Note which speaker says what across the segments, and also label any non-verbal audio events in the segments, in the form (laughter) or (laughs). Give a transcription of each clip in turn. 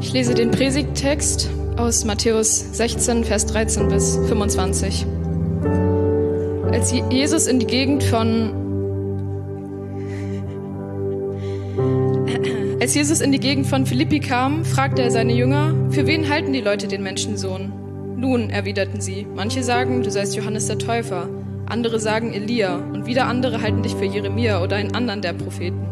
Speaker 1: Ich lese den Predigttext aus Matthäus 16, Vers 13 bis 25. Als Jesus in die Gegend von Als Jesus in die Gegend von Philippi kam, fragte er seine Jünger, für wen halten die Leute den Menschensohn? Nun, erwiderten sie, manche sagen, du seist Johannes der Täufer, andere sagen Elia wieder andere halten dich für Jeremia oder einen anderen der Propheten.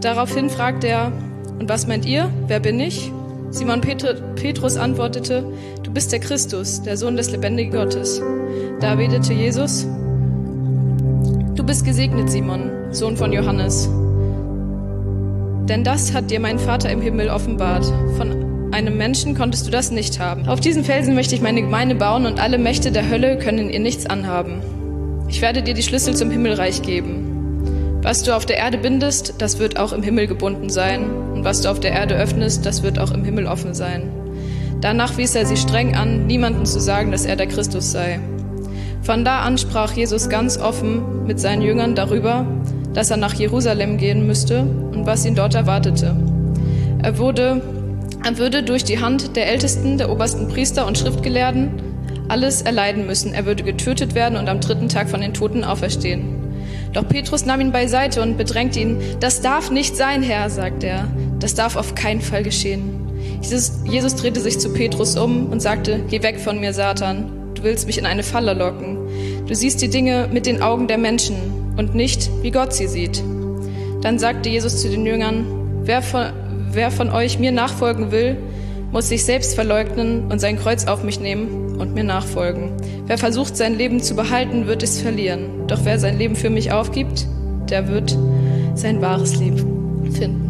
Speaker 1: Daraufhin fragte er, und was meint ihr? Wer bin ich? Simon Petrus antwortete, du bist der Christus, der Sohn des lebendigen Gottes. Da erwiderte Jesus, du bist gesegnet, Simon, Sohn von Johannes. Denn das hat dir mein Vater im Himmel offenbart. Von einem Menschen konntest du das nicht haben. Auf diesen Felsen möchte ich meine Gemeinde bauen und alle Mächte der Hölle können ihr nichts anhaben. Ich werde dir die Schlüssel zum Himmelreich geben. Was du auf der Erde bindest, das wird auch im Himmel gebunden sein. Und was du auf der Erde öffnest, das wird auch im Himmel offen sein. Danach wies er sie streng an, niemanden zu sagen, dass er der Christus sei. Von da an sprach Jesus ganz offen mit seinen Jüngern darüber, dass er nach Jerusalem gehen müsste und was ihn dort erwartete. Er, wurde, er würde durch die Hand der Ältesten, der obersten Priester und Schriftgelehrten alles erleiden müssen. Er würde getötet werden und am dritten Tag von den Toten auferstehen. Doch Petrus nahm ihn beiseite und bedrängte ihn. Das darf nicht sein, Herr, sagt er. Das darf auf keinen Fall geschehen. Jesus, Jesus drehte sich zu Petrus um und sagte, Geh weg von mir, Satan. Du willst mich in eine Falle locken. Du siehst die Dinge mit den Augen der Menschen und nicht, wie Gott sie sieht. Dann sagte Jesus zu den Jüngern, wer von, wer von euch mir nachfolgen will, muss sich selbst verleugnen und sein Kreuz auf mich nehmen und mir nachfolgen. Wer versucht, sein Leben zu behalten, wird es verlieren. Doch wer sein Leben für mich aufgibt, der wird sein wahres Leben finden.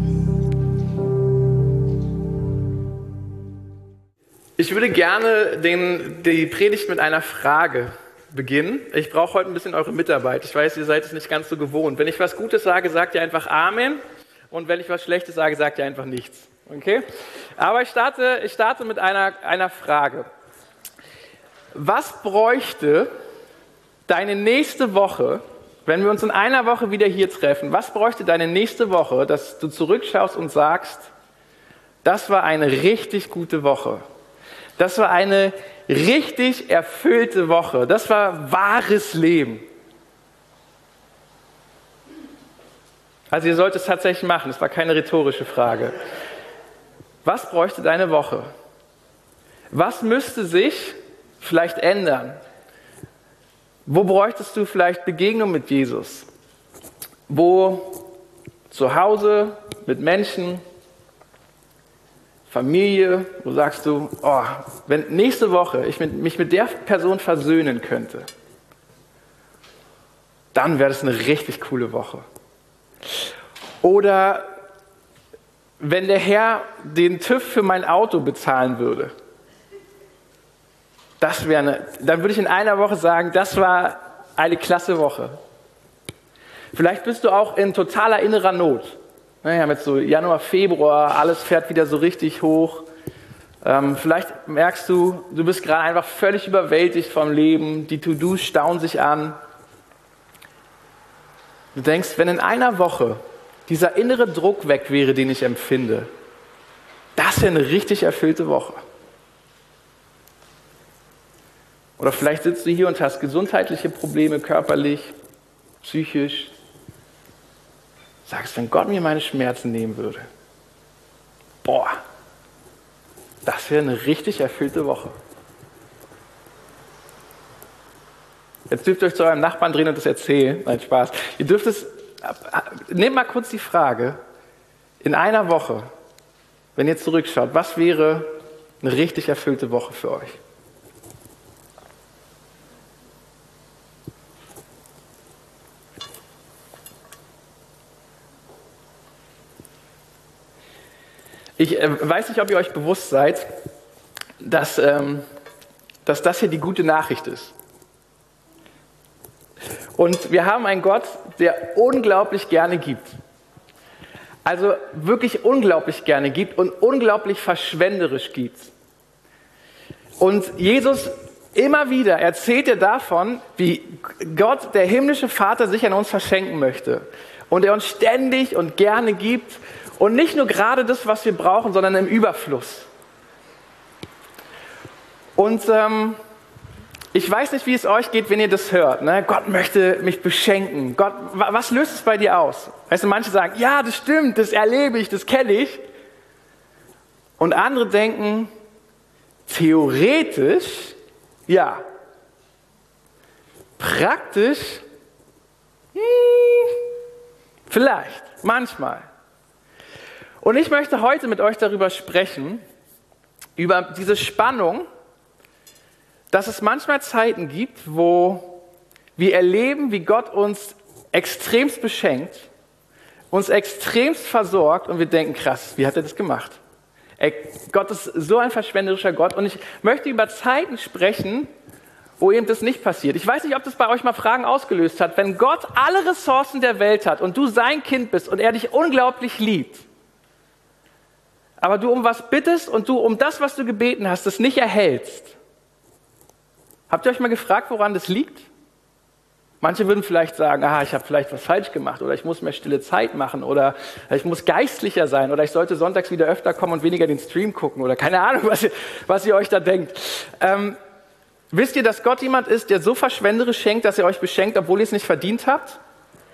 Speaker 2: Ich würde gerne den, die Predigt mit einer Frage beginnen. Ich brauche heute ein bisschen eure Mitarbeit. Ich weiß, ihr seid es nicht ganz so gewohnt. Wenn ich was Gutes sage, sagt ihr einfach Amen. Und wenn ich was Schlechtes sage, sagt ihr einfach nichts. Okay? Aber ich starte, ich starte mit einer, einer Frage. Was bräuchte deine nächste Woche, wenn wir uns in einer Woche wieder hier treffen, was bräuchte deine nächste Woche, dass du zurückschaust und sagst, das war eine richtig gute Woche. Das war eine richtig erfüllte Woche. Das war wahres Leben. Also ihr sollt es tatsächlich machen, das war keine rhetorische Frage. Was bräuchte deine Woche? Was müsste sich vielleicht ändern? Wo bräuchtest du vielleicht Begegnung mit Jesus? Wo zu Hause, mit Menschen, Familie, wo sagst du, oh, wenn nächste Woche ich mich mit der Person versöhnen könnte, dann wäre das eine richtig coole Woche. Oder wenn der Herr den TÜV für mein Auto bezahlen würde, das wäre eine, dann würde ich in einer Woche sagen, das war eine klasse Woche. Vielleicht bist du auch in totaler innerer Not. Wir haben jetzt so Januar, Februar, alles fährt wieder so richtig hoch. Ähm, vielleicht merkst du, du bist gerade einfach völlig überwältigt vom Leben. Die To-Dos stauen sich an. Du denkst, wenn in einer Woche dieser innere Druck weg wäre, den ich empfinde, das wäre eine richtig erfüllte Woche. Oder vielleicht sitzt du hier und hast gesundheitliche Probleme, körperlich, psychisch. Sagst, wenn Gott mir meine Schmerzen nehmen würde, boah, das wäre eine richtig erfüllte Woche. Jetzt dürft ihr euch zu eurem Nachbarn drehen und das erzählen. Nein, Spaß. Ihr dürft es nehmt mal kurz die Frage, in einer Woche, wenn ihr zurückschaut, was wäre eine richtig erfüllte Woche für euch? Ich äh, weiß nicht, ob ihr euch bewusst seid, dass, ähm, dass das hier die gute Nachricht ist. Und wir haben einen Gott, der unglaublich gerne gibt. Also wirklich unglaublich gerne gibt und unglaublich verschwenderisch gibt. Und Jesus immer wieder erzählt er davon, wie Gott, der himmlische Vater, sich an uns verschenken möchte. Und er uns ständig und gerne gibt. Und nicht nur gerade das, was wir brauchen, sondern im Überfluss. Und ähm, ich weiß nicht, wie es euch geht, wenn ihr das hört. Ne? Gott möchte mich beschenken. Gott, was löst es bei dir aus? Weißt du, manche sagen, ja, das stimmt, das erlebe ich, das kenne ich. Und andere denken, theoretisch, ja. Praktisch, hm, vielleicht, manchmal. Und ich möchte heute mit euch darüber sprechen, über diese Spannung, dass es manchmal Zeiten gibt, wo wir erleben, wie Gott uns extremst beschenkt, uns extremst versorgt und wir denken, krass, wie hat er das gemacht? Ey, Gott ist so ein verschwenderischer Gott und ich möchte über Zeiten sprechen, wo eben das nicht passiert. Ich weiß nicht, ob das bei euch mal Fragen ausgelöst hat. Wenn Gott alle Ressourcen der Welt hat und du sein Kind bist und er dich unglaublich liebt, aber du um was bittest und du um das, was du gebeten hast, das nicht erhältst, Habt ihr euch mal gefragt, woran das liegt? Manche würden vielleicht sagen, ah, ich habe vielleicht was falsch gemacht oder ich muss mehr stille Zeit machen oder ich muss geistlicher sein oder ich sollte sonntags wieder öfter kommen und weniger den Stream gucken oder keine Ahnung, was ihr, was ihr euch da denkt. Ähm, wisst ihr, dass Gott jemand ist, der so verschwenderisch schenkt, dass er euch beschenkt, obwohl ihr es nicht verdient habt?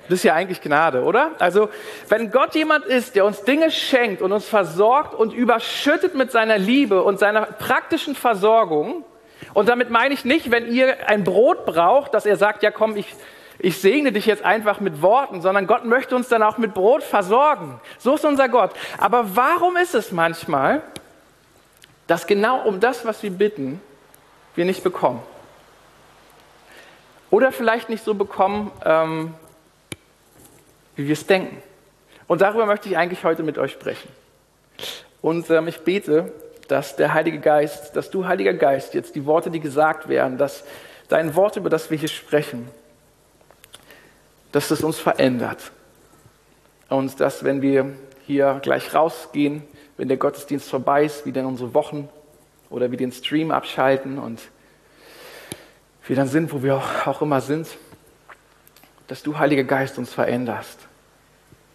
Speaker 2: Das ist ja eigentlich Gnade, oder? Also, wenn Gott jemand ist, der uns Dinge schenkt und uns versorgt und überschüttet mit seiner Liebe und seiner praktischen Versorgung, und damit meine ich nicht, wenn ihr ein Brot braucht, dass er sagt, ja komm, ich, ich segne dich jetzt einfach mit Worten, sondern Gott möchte uns dann auch mit Brot versorgen. So ist unser Gott. Aber warum ist es manchmal, dass genau um das, was wir bitten, wir nicht bekommen? Oder vielleicht nicht so bekommen, ähm, wie wir es denken. Und darüber möchte ich eigentlich heute mit euch sprechen. Und ähm, ich bete, dass der Heilige Geist, dass du, Heiliger Geist, jetzt die Worte, die gesagt werden, dass dein Wort, über das wir hier sprechen, dass es uns verändert. Und dass, wenn wir hier gleich rausgehen, wenn der Gottesdienst vorbei ist, wie dann unsere Wochen oder wie den Stream abschalten und wir dann sind, wo wir auch immer sind, dass du, Heiliger Geist, uns veränderst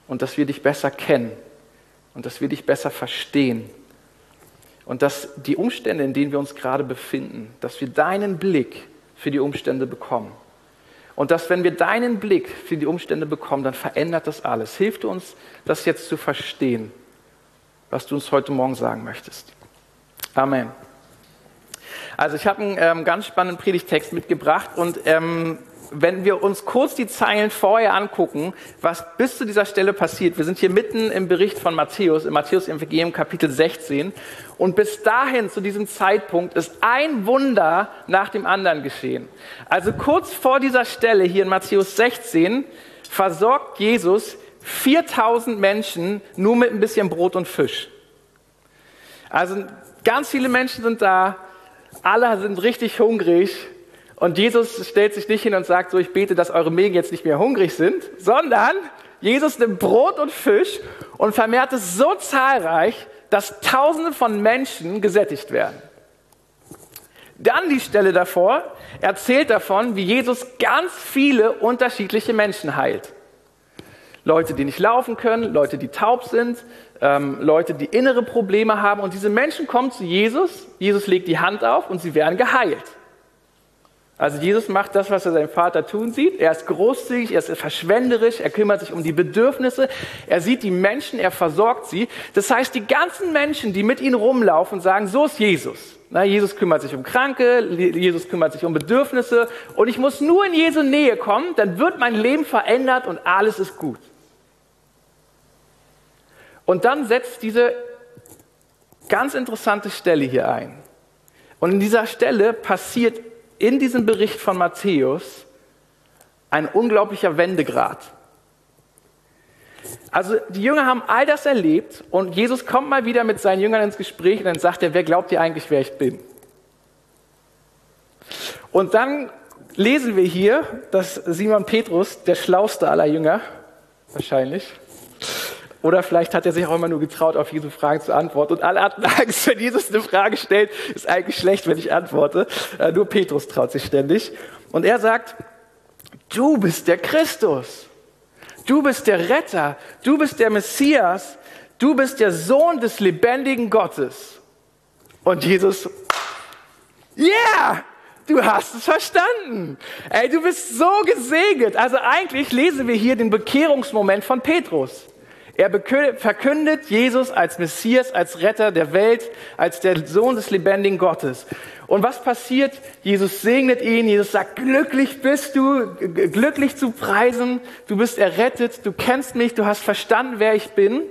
Speaker 2: und dass wir dich besser kennen und dass wir dich besser verstehen und dass die Umstände, in denen wir uns gerade befinden, dass wir deinen Blick für die Umstände bekommen. Und dass, wenn wir deinen Blick für die Umstände bekommen, dann verändert das alles. Hilft uns, das jetzt zu verstehen, was du uns heute Morgen sagen möchtest. Amen. Also ich habe einen ähm, ganz spannenden Predigtext mitgebracht und ähm, wenn wir uns kurz die Zeilen vorher angucken, was bis zu dieser Stelle passiert, wir sind hier mitten im Bericht von Matthäus, im Matthäus-Evangelium Kapitel 16, und bis dahin, zu diesem Zeitpunkt, ist ein Wunder nach dem anderen geschehen. Also kurz vor dieser Stelle hier in Matthäus 16 versorgt Jesus 4000 Menschen nur mit ein bisschen Brot und Fisch. Also ganz viele Menschen sind da, alle sind richtig hungrig und Jesus stellt sich nicht hin und sagt so, ich bete, dass eure Mägen jetzt nicht mehr hungrig sind, sondern Jesus nimmt Brot und Fisch und vermehrt es so zahlreich, dass Tausende von Menschen gesättigt werden. Dann die Stelle davor erzählt davon, wie Jesus ganz viele unterschiedliche Menschen heilt. Leute, die nicht laufen können, Leute, die taub sind, ähm, Leute, die innere Probleme haben. Und diese Menschen kommen zu Jesus, Jesus legt die Hand auf und sie werden geheilt. Also Jesus macht das, was er seinem Vater tun sieht. Er ist großzügig, er ist verschwenderisch, er kümmert sich um die Bedürfnisse, er sieht die Menschen, er versorgt sie. Das heißt, die ganzen Menschen, die mit ihm rumlaufen, sagen, so ist Jesus. Na, Jesus kümmert sich um Kranke, Jesus kümmert sich um Bedürfnisse und ich muss nur in Jesu Nähe kommen, dann wird mein Leben verändert und alles ist gut. Und dann setzt diese ganz interessante Stelle hier ein. Und in dieser Stelle passiert in diesem Bericht von Matthäus ein unglaublicher Wendegrad. Also die Jünger haben all das erlebt und Jesus kommt mal wieder mit seinen Jüngern ins Gespräch und dann sagt er, wer glaubt ihr eigentlich, wer ich bin? Und dann lesen wir hier, dass Simon Petrus, der schlauste aller Jünger, wahrscheinlich, Oder vielleicht hat er sich auch immer nur getraut, auf Jesu Fragen zu antworten. Und alle hatten Angst, wenn Jesus eine Frage stellt, ist eigentlich schlecht, wenn ich antworte. Äh, nur Petrus traut sich ständig. Und er sagt, du bist der Christus. Du bist der Retter. Du bist der Messias. Du bist der Sohn des lebendigen Gottes. Und Jesus, yeah! Du hast es verstanden. Ey, du bist so gesegnet. Also eigentlich lesen wir hier den Bekehrungsmoment von Petrus. Er verkündet Jesus als Messias, als Retter der Welt, als der Sohn des lebendigen Gottes. Und was passiert? Jesus segnet ihn, Jesus sagt, glücklich bist du, glücklich zu preisen, du bist errettet, du kennst mich, du hast verstanden, wer ich bin.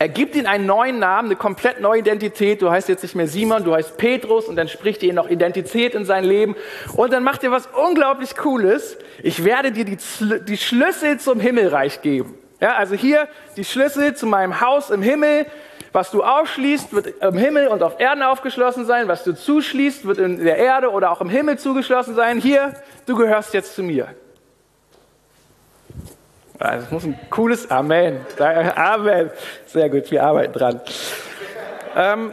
Speaker 2: Er gibt ihm einen neuen Namen, eine komplett neue Identität. Du heißt jetzt nicht mehr Simon, du heißt Petrus und dann spricht er ihm noch Identität in sein Leben. Und dann macht er was unglaublich Cooles. Ich werde dir die, die Schlüssel zum Himmelreich geben. Ja, also hier die Schlüssel zu meinem Haus im Himmel. Was du aufschließt, wird im Himmel und auf Erden aufgeschlossen sein. Was du zuschließt, wird in der Erde oder auch im Himmel zugeschlossen sein. Hier, du gehörst jetzt zu mir. Das muss ein cooles Amen. Amen. Sehr gut, wir arbeiten dran. Ähm,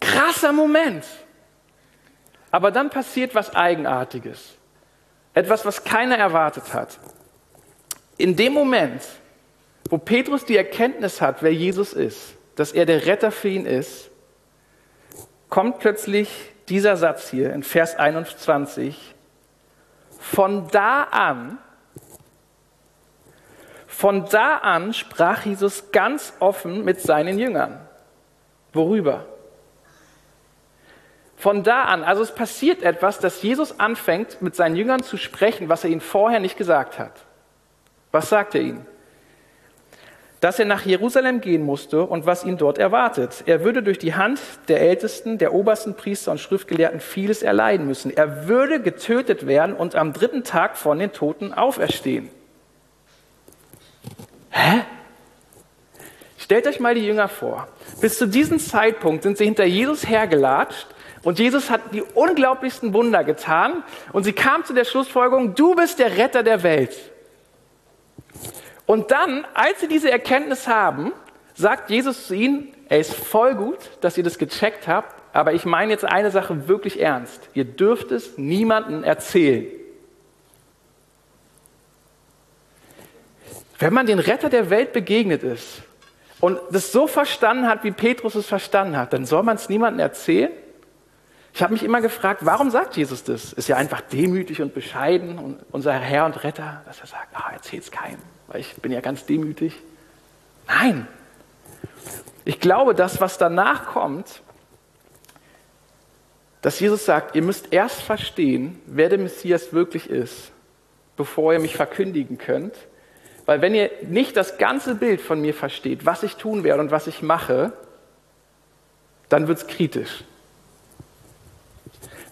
Speaker 2: krasser Moment. Aber dann passiert was Eigenartiges. Etwas, was keiner erwartet hat. In dem Moment, wo Petrus die Erkenntnis hat, wer Jesus ist, dass er der Retter für ihn ist, kommt plötzlich dieser Satz hier in Vers 21. Von da an, von da an sprach Jesus ganz offen mit seinen Jüngern. Worüber? Von da an, also es passiert etwas, dass Jesus anfängt, mit seinen Jüngern zu sprechen, was er ihnen vorher nicht gesagt hat. Was sagt er ihnen? Dass er nach Jerusalem gehen musste und was ihn dort erwartet. Er würde durch die Hand der Ältesten, der obersten Priester und Schriftgelehrten vieles erleiden müssen. Er würde getötet werden und am dritten Tag von den Toten auferstehen. Hä? Stellt euch mal die Jünger vor. Bis zu diesem Zeitpunkt sind sie hinter Jesus hergelatscht und Jesus hat die unglaublichsten Wunder getan und sie kam zu der Schlussfolgerung, du bist der Retter der Welt. Und dann, als sie diese Erkenntnis haben, sagt Jesus zu ihnen, er ist voll gut, dass ihr das gecheckt habt, aber ich meine jetzt eine Sache wirklich ernst. Ihr dürft es niemandem erzählen. Wenn man den Retter der Welt begegnet ist und das so verstanden hat, wie Petrus es verstanden hat, dann soll man es niemandem erzählen? Ich habe mich immer gefragt, warum sagt Jesus das? Ist ja einfach demütig und bescheiden und unser Herr und Retter, dass er sagt, ah, es keinem weil ich bin ja ganz demütig. Nein. Ich glaube, das, was danach kommt, dass Jesus sagt, ihr müsst erst verstehen, wer der Messias wirklich ist, bevor ihr mich verkündigen könnt. Weil wenn ihr nicht das ganze Bild von mir versteht, was ich tun werde und was ich mache, dann wird es kritisch.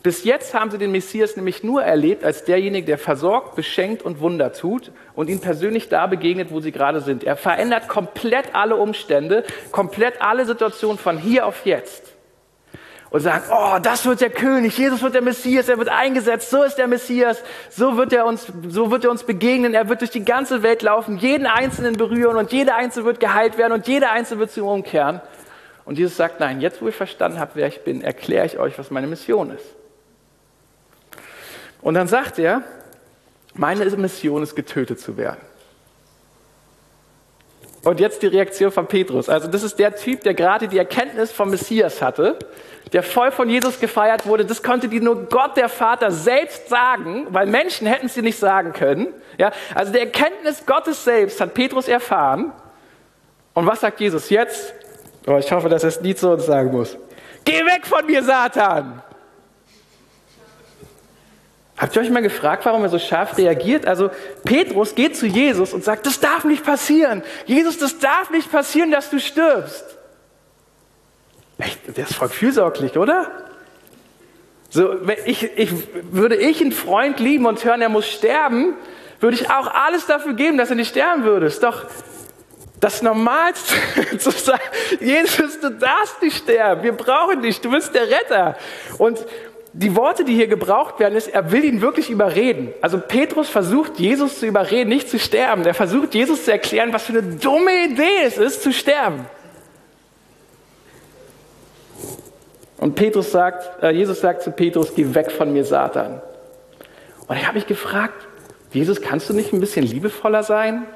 Speaker 2: Bis jetzt haben sie den Messias nämlich nur erlebt als derjenige, der versorgt, beschenkt und Wunder tut und ihnen persönlich da begegnet, wo sie gerade sind. Er verändert komplett alle Umstände, komplett alle Situationen von hier auf jetzt. Und sagen, oh, das wird der König, Jesus wird der Messias, er wird eingesetzt, so ist der Messias, so wird er uns, so wird er uns begegnen, er wird durch die ganze Welt laufen, jeden Einzelnen berühren und jeder Einzelne wird geheilt werden und jeder Einzelne wird zu ihm umkehren. Und Jesus sagt, nein, jetzt wo ich verstanden habe, wer ich bin, erkläre ich euch, was meine Mission ist. Und dann sagt er, meine Mission ist, getötet zu werden. Und jetzt die Reaktion von Petrus. Also das ist der Typ, der gerade die Erkenntnis vom Messias hatte, der voll von Jesus gefeiert wurde. Das konnte dir nur Gott, der Vater, selbst sagen, weil Menschen hätten es dir nicht sagen können. Ja, also der Erkenntnis Gottes selbst hat Petrus erfahren. Und was sagt Jesus jetzt? Oh, ich hoffe, dass er es nie zu uns sagen muss. Geh weg von mir, Satan! Habt ihr euch mal gefragt, warum er so scharf reagiert? Also Petrus geht zu Jesus und sagt, das darf nicht passieren. Jesus, das darf nicht passieren, dass du stirbst. Echt, der ist voll fürsorglich, oder? So, ich, ich, würde ich einen Freund lieben und hören, er muss sterben, würde ich auch alles dafür geben, dass er nicht sterben würde. Ist doch das Normalste (laughs) zu sagen, Jesus, du darfst nicht sterben, wir brauchen dich, du bist der Retter. Und die Worte, die hier gebraucht werden, ist, er will ihn wirklich überreden. Also Petrus versucht, Jesus zu überreden, nicht zu sterben. Er versucht, Jesus zu erklären, was für eine dumme Idee es ist, zu sterben. Und Petrus sagt, äh, Jesus sagt zu Petrus, geh weg von mir, Satan. Und ich habe mich gefragt, Jesus, kannst du nicht ein bisschen liebevoller sein?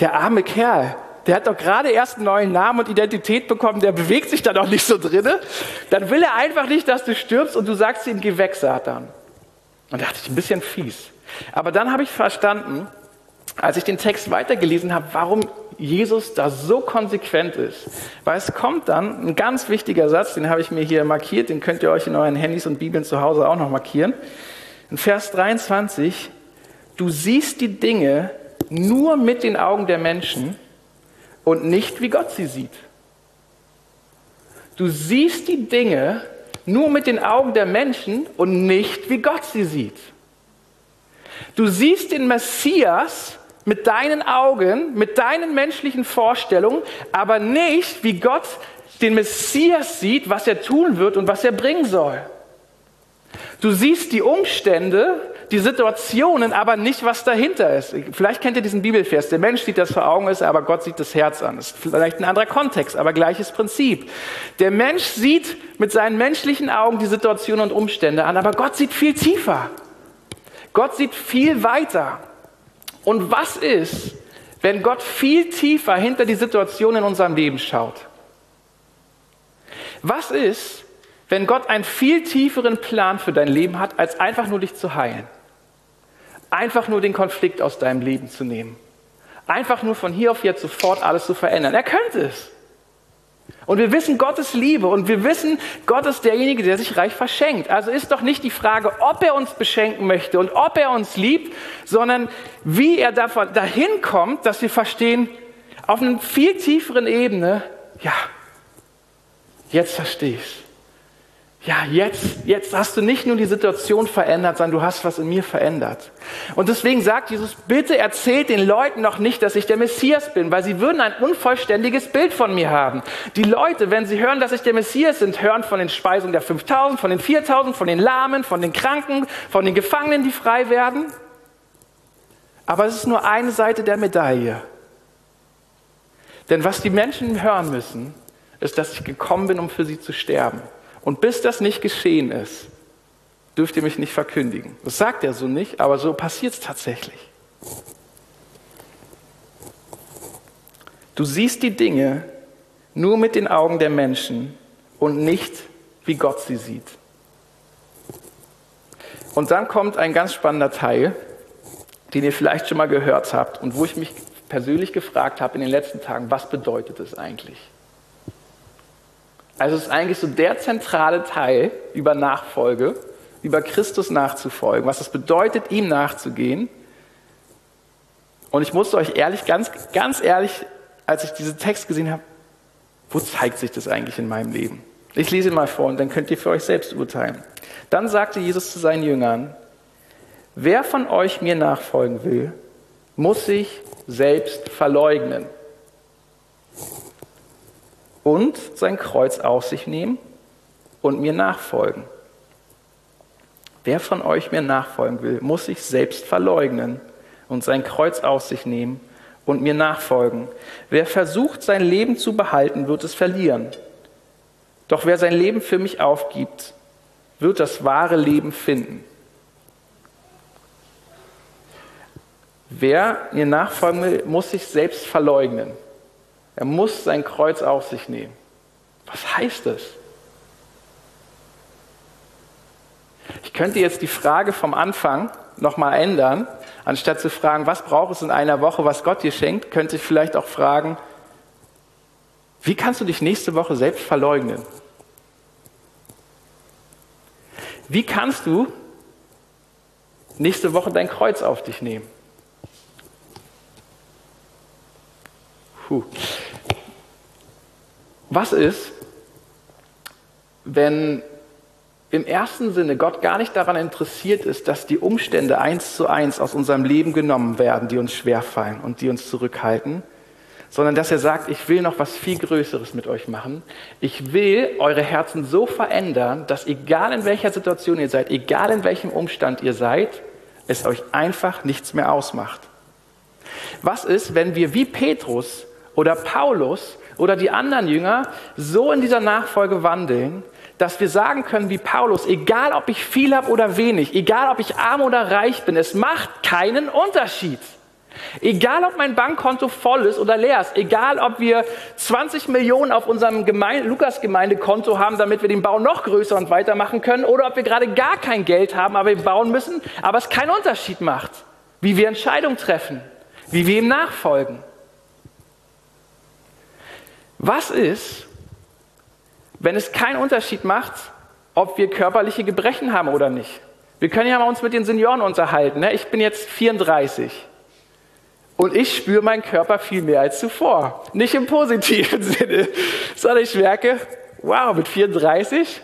Speaker 2: Der arme Kerl, der hat doch gerade erst einen neuen Namen und Identität bekommen, der bewegt sich da doch nicht so drinne. Dann will er einfach nicht, dass du stirbst und du sagst ihm, geh weg, Satan. Und da dachte ich, ein bisschen fies. Aber dann habe ich verstanden, als ich den Text weitergelesen habe, warum Jesus da so konsequent ist. Weil es kommt dann ein ganz wichtiger Satz, den habe ich mir hier markiert, den könnt ihr euch in euren Handys und Bibeln zu Hause auch noch markieren. In Vers 23, du siehst die Dinge nur mit den Augen der Menschen und nicht wie Gott sie sieht. Du siehst die Dinge nur mit den Augen der Menschen und nicht wie Gott sie sieht. Du siehst den Messias mit deinen Augen, mit deinen menschlichen Vorstellungen, aber nicht wie Gott den Messias sieht, was er tun wird und was er bringen soll. Du siehst die Umstände, die Situationen, aber nicht, was dahinter ist. Vielleicht kennt ihr diesen Bibelvers. Der Mensch sieht das vor Augen, ist, aber Gott sieht das Herz an. Ist vielleicht ein anderer Kontext, aber gleiches Prinzip. Der Mensch sieht mit seinen menschlichen Augen die Situationen und Umstände an, aber Gott sieht viel tiefer. Gott sieht viel weiter. Und was ist, wenn Gott viel tiefer hinter die Situation in unserem Leben schaut? Was ist, wenn Gott einen viel tieferen Plan für dein Leben hat, als einfach nur dich zu heilen? Einfach nur den Konflikt aus deinem Leben zu nehmen. Einfach nur von hier auf jetzt sofort alles zu verändern. Er könnte es. Und wir wissen Gottes Liebe und wir wissen, Gott ist derjenige, der sich reich verschenkt. Also ist doch nicht die Frage, ob er uns beschenken möchte und ob er uns liebt, sondern wie er dahin kommt, dass wir verstehen, auf einer viel tieferen Ebene, ja, jetzt verstehe ich es ja, jetzt, jetzt hast du nicht nur die Situation verändert, sondern du hast was in mir verändert. Und deswegen sagt Jesus, bitte erzählt den Leuten noch nicht, dass ich der Messias bin, weil sie würden ein unvollständiges Bild von mir haben. Die Leute, wenn sie hören, dass ich der Messias bin, hören von den Speisungen der 5000, von den 4000, von den Lahmen, von den Kranken, von den Gefangenen, die frei werden. Aber es ist nur eine Seite der Medaille. Denn was die Menschen hören müssen, ist, dass ich gekommen bin, um für sie zu sterben. Und bis das nicht geschehen ist, dürft ihr mich nicht verkündigen. Das sagt er so nicht, aber so passiert es tatsächlich. Du siehst die Dinge nur mit den Augen der Menschen und nicht wie Gott sie sieht. Und dann kommt ein ganz spannender Teil, den ihr vielleicht schon mal gehört habt und wo ich mich persönlich gefragt habe in den letzten Tagen, was bedeutet es eigentlich? Also es ist eigentlich so der zentrale Teil über Nachfolge, über Christus nachzufolgen, was es bedeutet, ihm nachzugehen. Und ich musste euch ehrlich, ganz, ganz ehrlich, als ich diesen Text gesehen habe, wo zeigt sich das eigentlich in meinem Leben? Ich lese ihn mal vor und dann könnt ihr für euch selbst urteilen. Dann sagte Jesus zu seinen Jüngern, wer von euch mir nachfolgen will, muss sich selbst verleugnen und sein Kreuz auf sich nehmen und mir nachfolgen. Wer von euch mir nachfolgen will, muss sich selbst verleugnen und sein Kreuz auf sich nehmen und mir nachfolgen. Wer versucht, sein Leben zu behalten, wird es verlieren. Doch wer sein Leben für mich aufgibt, wird das wahre Leben finden. Wer mir nachfolgen will, muss sich selbst verleugnen. Er muss sein Kreuz auf sich nehmen. Was heißt das? Ich könnte jetzt die Frage vom Anfang nochmal ändern. Anstatt zu fragen, was braucht es in einer Woche, was Gott dir schenkt, könnte ich vielleicht auch fragen, wie kannst du dich nächste Woche selbst verleugnen? Wie kannst du nächste Woche dein Kreuz auf dich nehmen? Puh. Was ist, wenn im ersten Sinne Gott gar nicht daran interessiert ist, dass die Umstände eins zu eins aus unserem Leben genommen werden, die uns schwerfallen und die uns zurückhalten, sondern dass er sagt, ich will noch was viel Größeres mit euch machen. Ich will eure Herzen so verändern, dass egal in welcher Situation ihr seid, egal in welchem Umstand ihr seid, es euch einfach nichts mehr ausmacht. Was ist, wenn wir wie Petrus oder Paulus oder die anderen Jünger so in dieser Nachfolge wandeln, dass wir sagen können wie Paulus, egal ob ich viel habe oder wenig, egal ob ich arm oder reich bin, es macht keinen Unterschied. Egal ob mein Bankkonto voll ist oder leer ist, egal ob wir 20 Millionen auf unserem Gemeinde, Lukas-Gemeindekonto haben, damit wir den Bau noch größer und weitermachen können, oder ob wir gerade gar kein Geld haben, aber wir bauen müssen, aber es keinen Unterschied macht, wie wir Entscheidungen treffen, wie wir ihm nachfolgen. Was ist, wenn es keinen Unterschied macht, ob wir körperliche Gebrechen haben oder nicht? Wir können ja mal uns mit den Senioren unterhalten. Ne? Ich bin jetzt 34. Und ich spüre meinen Körper viel mehr als zuvor. Nicht im positiven (laughs) Sinne, sondern ich merke, wow, mit 34,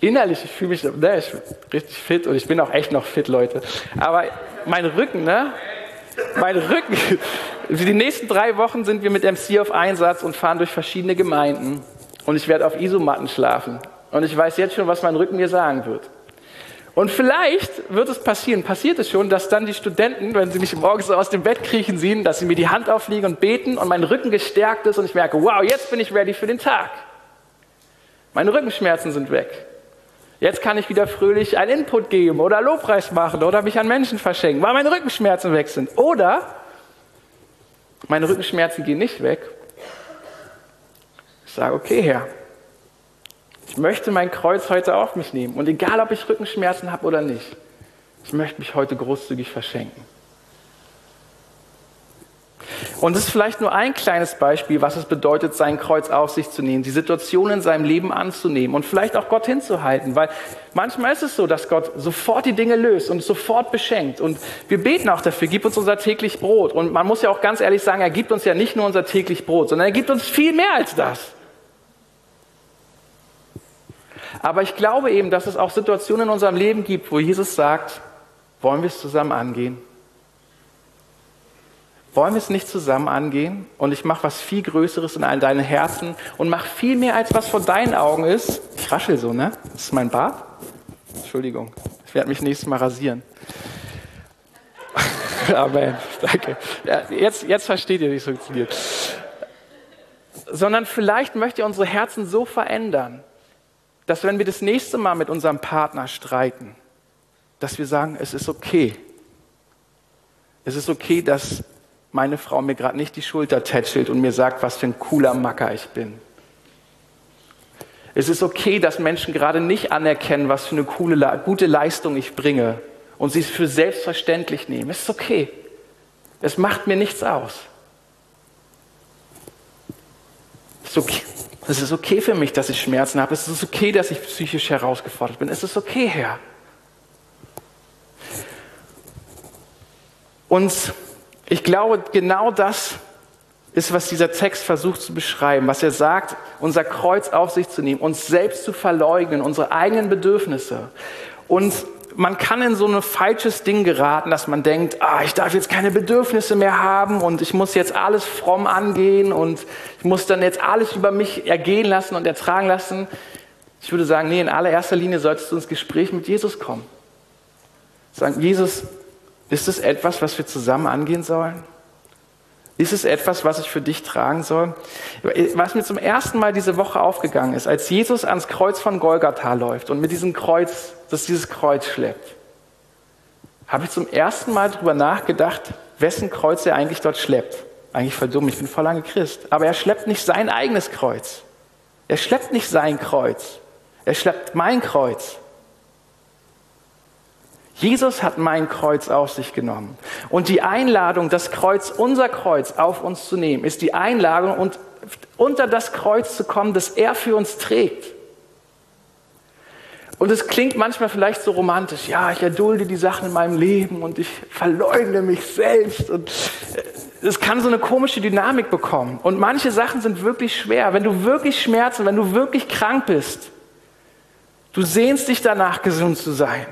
Speaker 2: innerlich, ich fühle mich ne, ich richtig fit und ich bin auch echt noch fit, Leute. Aber mein Rücken, ne? Mein Rücken. Die nächsten drei Wochen sind wir mit MC auf Einsatz und fahren durch verschiedene Gemeinden. Und ich werde auf Isomatten schlafen. Und ich weiß jetzt schon, was mein Rücken mir sagen wird. Und vielleicht wird es passieren, passiert es schon, dass dann die Studenten, wenn sie mich morgens so aus dem Bett kriechen sehen, dass sie mir die Hand auflegen und beten und mein Rücken gestärkt ist und ich merke, wow, jetzt bin ich ready für den Tag. Meine Rückenschmerzen sind weg. Jetzt kann ich wieder fröhlich einen Input geben oder Lobpreis machen oder mich an Menschen verschenken, weil meine Rückenschmerzen weg sind. Oder meine Rückenschmerzen gehen nicht weg. Ich sage, okay, Herr, ich möchte mein Kreuz heute auf mich nehmen. Und egal, ob ich Rückenschmerzen habe oder nicht, ich möchte mich heute großzügig verschenken. Und es ist vielleicht nur ein kleines Beispiel, was es bedeutet, sein Kreuz auf sich zu nehmen, die Situation in seinem Leben anzunehmen und vielleicht auch Gott hinzuhalten, weil manchmal ist es so, dass Gott sofort die Dinge löst und sofort beschenkt. Und wir beten auch dafür, gib uns unser täglich Brot. Und man muss ja auch ganz ehrlich sagen, er gibt uns ja nicht nur unser täglich Brot, sondern er gibt uns viel mehr als das. Aber ich glaube eben, dass es auch Situationen in unserem Leben gibt, wo Jesus sagt, wollen wir es zusammen angehen? Wollen wir es nicht zusammen angehen? Und ich mache was viel Größeres in all deinen Herzen und mache viel mehr, als was vor deinen Augen ist. Ich raschel so, ne? Das ist mein Bart. Entschuldigung, ich werde mich nächstes Mal rasieren. (laughs) Amen, danke. Ja, jetzt, jetzt versteht ihr, wie es funktioniert. Sondern vielleicht möchte ihr unsere Herzen so verändern, dass wenn wir das nächste Mal mit unserem Partner streiten, dass wir sagen, es ist okay. Es ist okay, dass meine Frau mir gerade nicht die Schulter tätschelt und mir sagt, was für ein cooler Macker ich bin. Es ist okay, dass Menschen gerade nicht anerkennen, was für eine coole, gute Leistung ich bringe und sie es für selbstverständlich nehmen. Es ist okay. Es macht mir nichts aus. Es ist okay. Es ist okay für mich, dass ich Schmerzen habe. Es ist okay, dass ich psychisch herausgefordert bin. Es ist okay, Herr. Und ich glaube, genau das ist, was dieser Text versucht zu beschreiben, was er sagt, unser Kreuz auf sich zu nehmen, uns selbst zu verleugnen, unsere eigenen Bedürfnisse. Und man kann in so ein falsches Ding geraten, dass man denkt, ah, ich darf jetzt keine Bedürfnisse mehr haben und ich muss jetzt alles fromm angehen und ich muss dann jetzt alles über mich ergehen lassen und ertragen lassen. Ich würde sagen, nee, in allererster Linie solltest du ins Gespräch mit Jesus kommen. Sagen, Jesus, ist es etwas, was wir zusammen angehen sollen? Ist es etwas, was ich für dich tragen soll? Was mir zum ersten Mal diese Woche aufgegangen ist, als Jesus ans Kreuz von Golgatha läuft und mit diesem Kreuz, das dieses Kreuz schleppt, habe ich zum ersten Mal darüber nachgedacht, wessen Kreuz er eigentlich dort schleppt. Eigentlich voll dumm, ich bin voll lange Christ. Aber er schleppt nicht sein eigenes Kreuz. Er schleppt nicht sein Kreuz. Er schleppt mein Kreuz. Jesus hat mein Kreuz auf sich genommen. Und die Einladung, das Kreuz, unser Kreuz auf uns zu nehmen, ist die Einladung, und unter das Kreuz zu kommen, das er für uns trägt. Und es klingt manchmal vielleicht so romantisch, ja, ich erdulde die Sachen in meinem Leben und ich verleugne mich selbst. Und äh, es kann so eine komische Dynamik bekommen. Und manche Sachen sind wirklich schwer. Wenn du wirklich Schmerzen, wenn du wirklich krank bist, du sehnst dich danach, gesund zu sein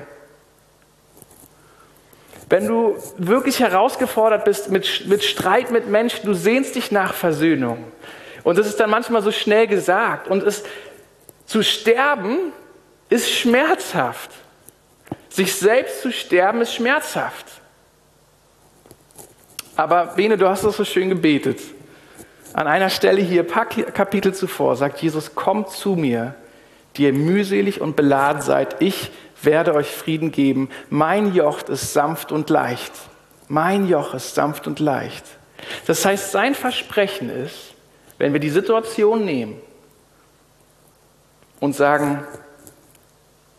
Speaker 2: Wenn du wirklich herausgefordert bist mit, mit Streit mit Menschen, du sehnst dich nach Versöhnung. Und das ist dann manchmal so schnell gesagt. Und es, zu sterben ist schmerzhaft. Sich selbst zu sterben ist schmerzhaft. Aber Bene, du hast das so schön gebetet. An einer Stelle hier, ein paar Kapitel zuvor, sagt Jesus, kommt zu mir, die ihr mühselig und beladen seid. Ich werde euch Frieden geben. Mein Joch ist sanft und leicht. Mein Joch ist sanft und leicht. Das heißt, sein Versprechen ist, wenn wir die Situation nehmen und sagen,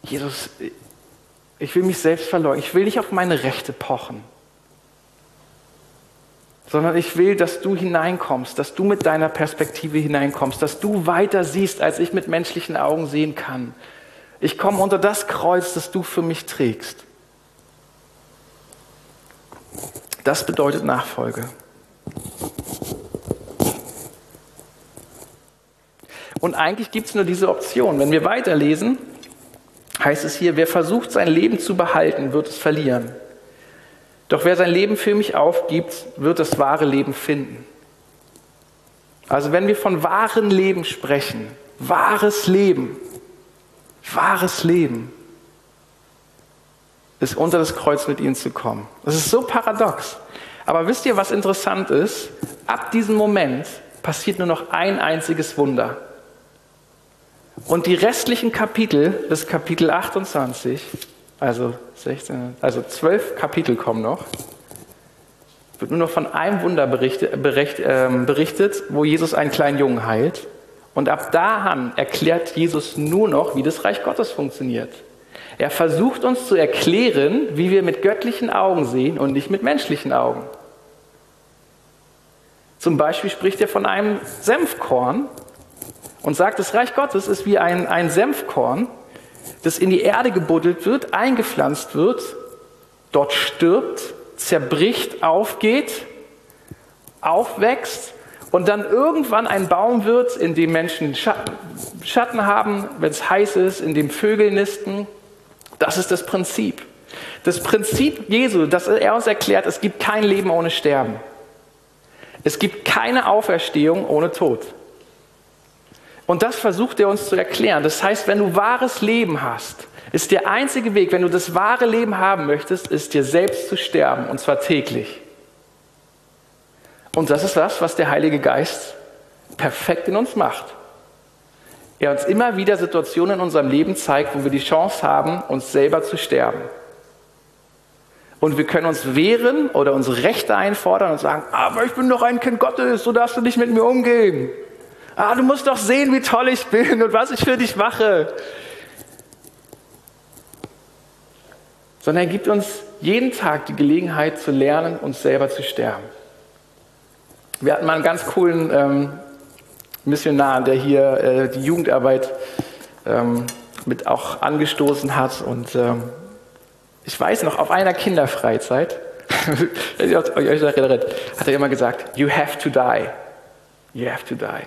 Speaker 2: Jesus, ich will mich selbst verleugnen, ich will nicht auf meine Rechte pochen, sondern ich will, dass du hineinkommst, dass du mit deiner Perspektive hineinkommst, dass du weiter siehst, als ich mit menschlichen Augen sehen kann. Ich komme unter das Kreuz, das du für mich trägst. Das bedeutet Nachfolge. Und eigentlich gibt es nur diese Option. Wenn wir weiterlesen, heißt es hier, wer versucht sein Leben zu behalten, wird es verlieren. Doch wer sein Leben für mich aufgibt, wird das wahre Leben finden. Also wenn wir von wahren Leben sprechen, wahres Leben, wahres Leben, ist unter das Kreuz mit ihnen zu kommen. Das ist so paradox. Aber wisst ihr, was interessant ist? Ab diesem Moment passiert nur noch ein einziges Wunder. Und die restlichen Kapitel bis Kapitel 28, also 16, also 12 Kapitel kommen noch, wird nur noch von einem Wunder berichtet, bericht, äh, berichtet, wo Jesus einen kleinen Jungen heilt. Und ab da an erklärt Jesus nur noch, wie das Reich Gottes funktioniert. Er versucht uns zu erklären, wie wir mit göttlichen Augen sehen und nicht mit menschlichen Augen. Zum Beispiel spricht er von einem Senfkorn, und sagt, das Reich Gottes ist wie ein, ein Senfkorn, das in die Erde gebuddelt wird, eingepflanzt wird, dort stirbt, zerbricht, aufgeht, aufwächst und dann irgendwann ein Baum wird, in dem Menschen Schatten haben, wenn es heiß ist, in dem Vögel nisten. Das ist das Prinzip. Das Prinzip Jesu, das er uns erklärt, es gibt kein Leben ohne Sterben. Es gibt keine Auferstehung ohne Tod. Und das versucht er uns zu erklären. Das heißt, wenn du wahres Leben hast, ist der einzige Weg, wenn du das wahre Leben haben möchtest, ist dir selbst zu sterben, und zwar täglich. Und das ist das, was der Heilige Geist perfekt in uns macht. Er uns immer wieder Situationen in unserem Leben zeigt, wo wir die Chance haben, uns selber zu sterben. Und wir können uns wehren oder unsere Rechte einfordern und sagen, aber ich bin doch ein Kind Gottes, so darfst du nicht mit mir umgehen. Ah, du musst doch sehen, wie toll ich bin und was ich für dich mache. Sondern er gibt uns jeden Tag die Gelegenheit zu lernen, uns selber zu sterben. Wir hatten mal einen ganz coolen ähm, Missionar, der hier äh, die Jugendarbeit ähm, mit auch angestoßen hat. Und ähm, ich weiß noch, auf einer Kinderfreizeit, (laughs) hat er immer gesagt, you have to die. You have to die.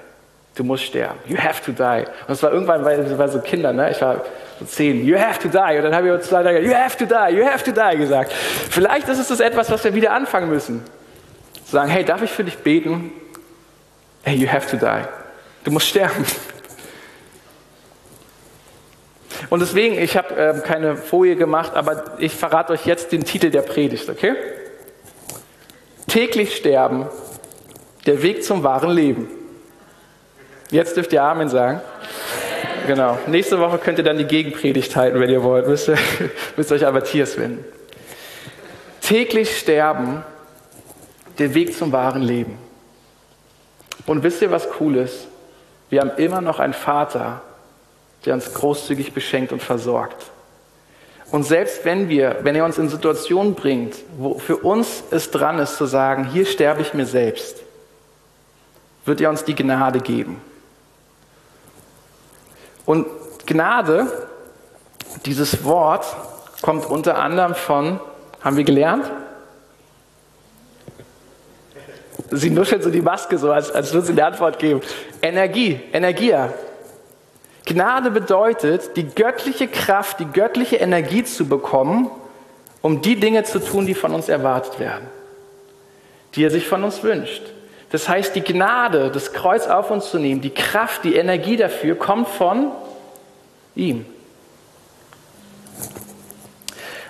Speaker 2: Du musst sterben. You have to die. Und es war irgendwann, weil war so Kinder, ne? Ich war so zehn. You have to die. Und dann habe ich uns zwei Tage, you have to die, you have to die gesagt. Vielleicht ist es das etwas, was wir wieder anfangen müssen. Sagen, hey, darf ich für dich beten? Hey, you have to die. Du musst sterben. Und deswegen, ich habe äh, keine Folie gemacht, aber ich verrate euch jetzt den Titel der Predigt, okay? Täglich sterben, der Weg zum wahren Leben. Jetzt dürft ihr Amen sagen. Genau. Nächste Woche könnt ihr dann die Gegenpredigt halten, wenn ihr wollt. Müsst ihr, (laughs) müsst euch an Matthias wenden. Täglich sterben, der Weg zum wahren Leben. Und wisst ihr, was cool ist? Wir haben immer noch einen Vater, der uns großzügig beschenkt und versorgt. Und selbst wenn wir, wenn er uns in Situationen bringt, wo für uns es dran ist zu sagen, hier sterbe ich mir selbst, wird er uns die Gnade geben. Und Gnade, dieses Wort, kommt unter anderem von, haben wir gelernt? Sie nuschelt so die Maske so, als, als würde sie eine Antwort geben. Energie, Energia. Gnade bedeutet, die göttliche Kraft, die göttliche Energie zu bekommen, um die Dinge zu tun, die von uns erwartet werden, die er sich von uns wünscht. Das heißt, die Gnade, das Kreuz auf uns zu nehmen, die Kraft, die Energie dafür kommt von ihm.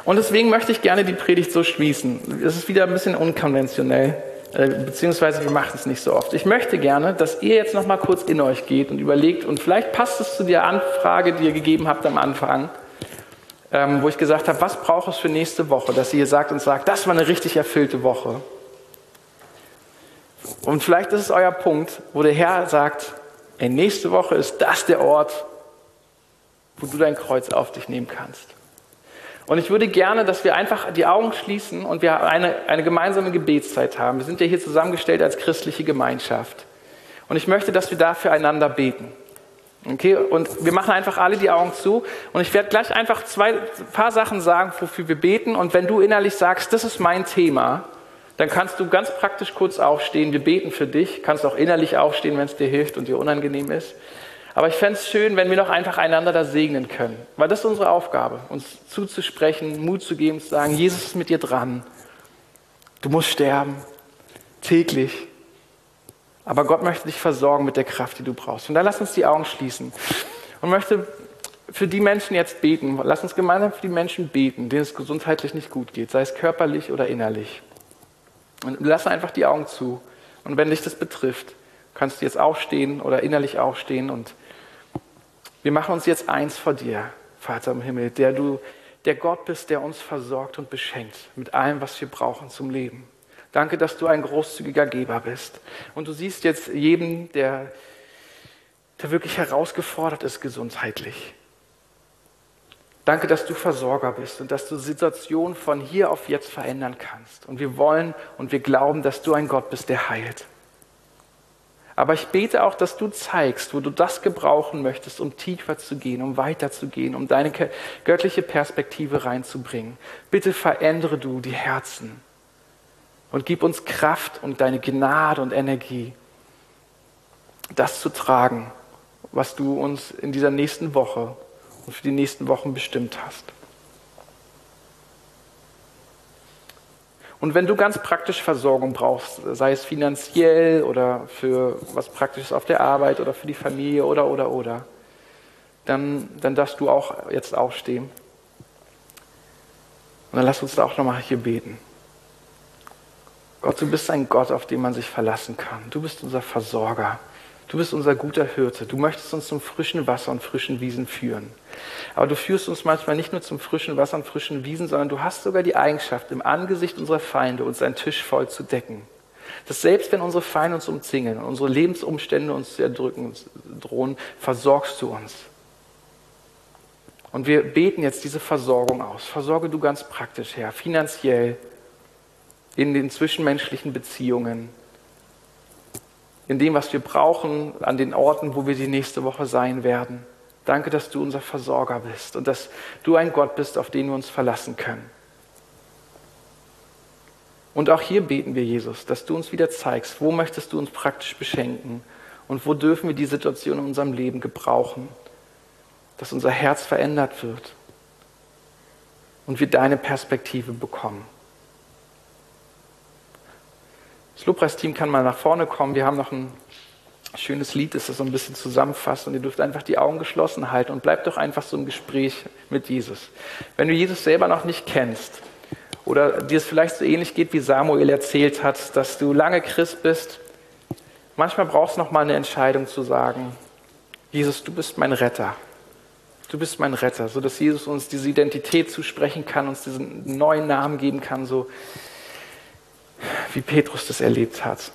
Speaker 2: Und deswegen möchte ich gerne die Predigt so schließen. Es ist wieder ein bisschen unkonventionell, beziehungsweise wir machen es nicht so oft. Ich möchte gerne, dass ihr jetzt noch mal kurz in euch geht und überlegt, und vielleicht passt es zu der Anfrage, die ihr gegeben habt am Anfang, ähm, wo ich gesagt habe, was braucht es für nächste Woche, dass ihr sagt und sagt, das war eine richtig erfüllte Woche. Und vielleicht ist es euer Punkt, wo der Herr sagt, ey, nächste Woche ist das der Ort, wo du dein Kreuz auf dich nehmen kannst. Und ich würde gerne, dass wir einfach die Augen schließen und wir eine, eine gemeinsame Gebetszeit haben. Wir sind ja hier zusammengestellt als christliche Gemeinschaft. Und ich möchte, dass wir dafür einander beten. Okay, und wir machen einfach alle die Augen zu. Und ich werde gleich einfach zwei paar Sachen sagen, wofür wir beten. Und wenn du innerlich sagst, das ist mein Thema, dann kannst du ganz praktisch kurz aufstehen. Wir beten für dich. Kannst auch innerlich aufstehen, wenn es dir hilft und dir unangenehm ist. Aber ich fände es schön, wenn wir noch einfach einander da segnen können. Weil das ist unsere Aufgabe, uns zuzusprechen, Mut zu geben, zu sagen, Jesus ist mit dir dran. Du musst sterben, täglich. Aber Gott möchte dich versorgen mit der Kraft, die du brauchst. Und dann lass uns die Augen schließen und möchte für die Menschen jetzt beten. Lass uns gemeinsam für die Menschen beten, denen es gesundheitlich nicht gut geht, sei es körperlich oder innerlich. Und lass einfach die Augen zu. Und wenn dich das betrifft, kannst du jetzt aufstehen oder innerlich aufstehen und wir machen uns jetzt eins vor dir, Vater im Himmel, der du der Gott bist, der uns versorgt und beschenkt mit allem, was wir brauchen zum Leben. Danke, dass du ein großzügiger Geber bist. Und du siehst jetzt jeden, der, der wirklich herausgefordert ist gesundheitlich. Danke, dass du Versorger bist und dass du Situationen von hier auf jetzt verändern kannst. Und wir wollen und wir glauben, dass du ein Gott bist, der heilt. Aber ich bete auch, dass du zeigst, wo du das gebrauchen möchtest, um tiefer zu gehen, um weiterzugehen, um deine göttliche Perspektive reinzubringen. Bitte verändere du die Herzen und gib uns Kraft und deine Gnade und Energie, das zu tragen, was du uns in dieser nächsten Woche und für die nächsten Wochen bestimmt hast. Und wenn du ganz praktisch Versorgung brauchst, sei es finanziell oder für was Praktisches auf der Arbeit oder für die Familie oder, oder, oder, dann, dann darfst du auch jetzt aufstehen. Und dann lass uns da auch nochmal hier beten. Gott, du bist ein Gott, auf den man sich verlassen kann. Du bist unser Versorger. Du bist unser guter Hirte. Du möchtest uns zum frischen Wasser und frischen Wiesen führen. Aber du führst uns manchmal nicht nur zum frischen Wasser und frischen Wiesen, sondern du hast sogar die Eigenschaft, im Angesicht unserer Feinde uns einen Tisch voll zu decken. Dass selbst wenn unsere Feinde uns umzingeln und unsere Lebensumstände uns zu erdrücken drohen, versorgst du uns. Und wir beten jetzt diese Versorgung aus. Versorge du ganz praktisch, Herr, finanziell, in den zwischenmenschlichen Beziehungen, in dem, was wir brauchen, an den Orten, wo wir die nächste Woche sein werden. Danke, dass du unser Versorger bist und dass du ein Gott bist, auf den wir uns verlassen können. Und auch hier beten wir, Jesus, dass du uns wieder zeigst, wo möchtest du uns praktisch beschenken und wo dürfen wir die Situation in unserem Leben gebrauchen, dass unser Herz verändert wird und wir deine Perspektive bekommen. Das Lobpreisteam kann mal nach vorne kommen. Wir haben noch ein schönes Lied, das das so ein bisschen zusammenfasst und ihr dürft einfach die Augen geschlossen halten und bleibt doch einfach so im Gespräch mit Jesus. Wenn du Jesus selber noch nicht kennst oder dir es vielleicht so ähnlich geht, wie Samuel erzählt hat, dass du lange Christ bist, manchmal brauchst du noch mal eine Entscheidung zu sagen, Jesus, du bist mein Retter. Du bist mein Retter, so dass Jesus uns diese Identität zusprechen kann, uns diesen neuen Namen geben kann, so wie Petrus das erlebt hat,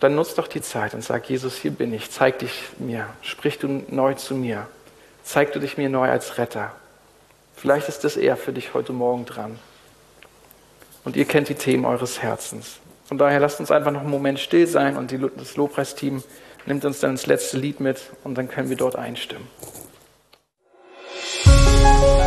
Speaker 2: dann nutz doch die Zeit und sag, Jesus, hier bin ich, zeig dich mir, sprich du neu zu mir, zeig du dich mir neu als Retter. Vielleicht ist das eher für dich heute Morgen dran. Und ihr kennt die Themen eures Herzens. Von daher lasst uns einfach noch einen Moment still sein und die, das Lobpreisteam nimmt uns dann ins letzte Lied mit und dann können wir dort einstimmen. Musik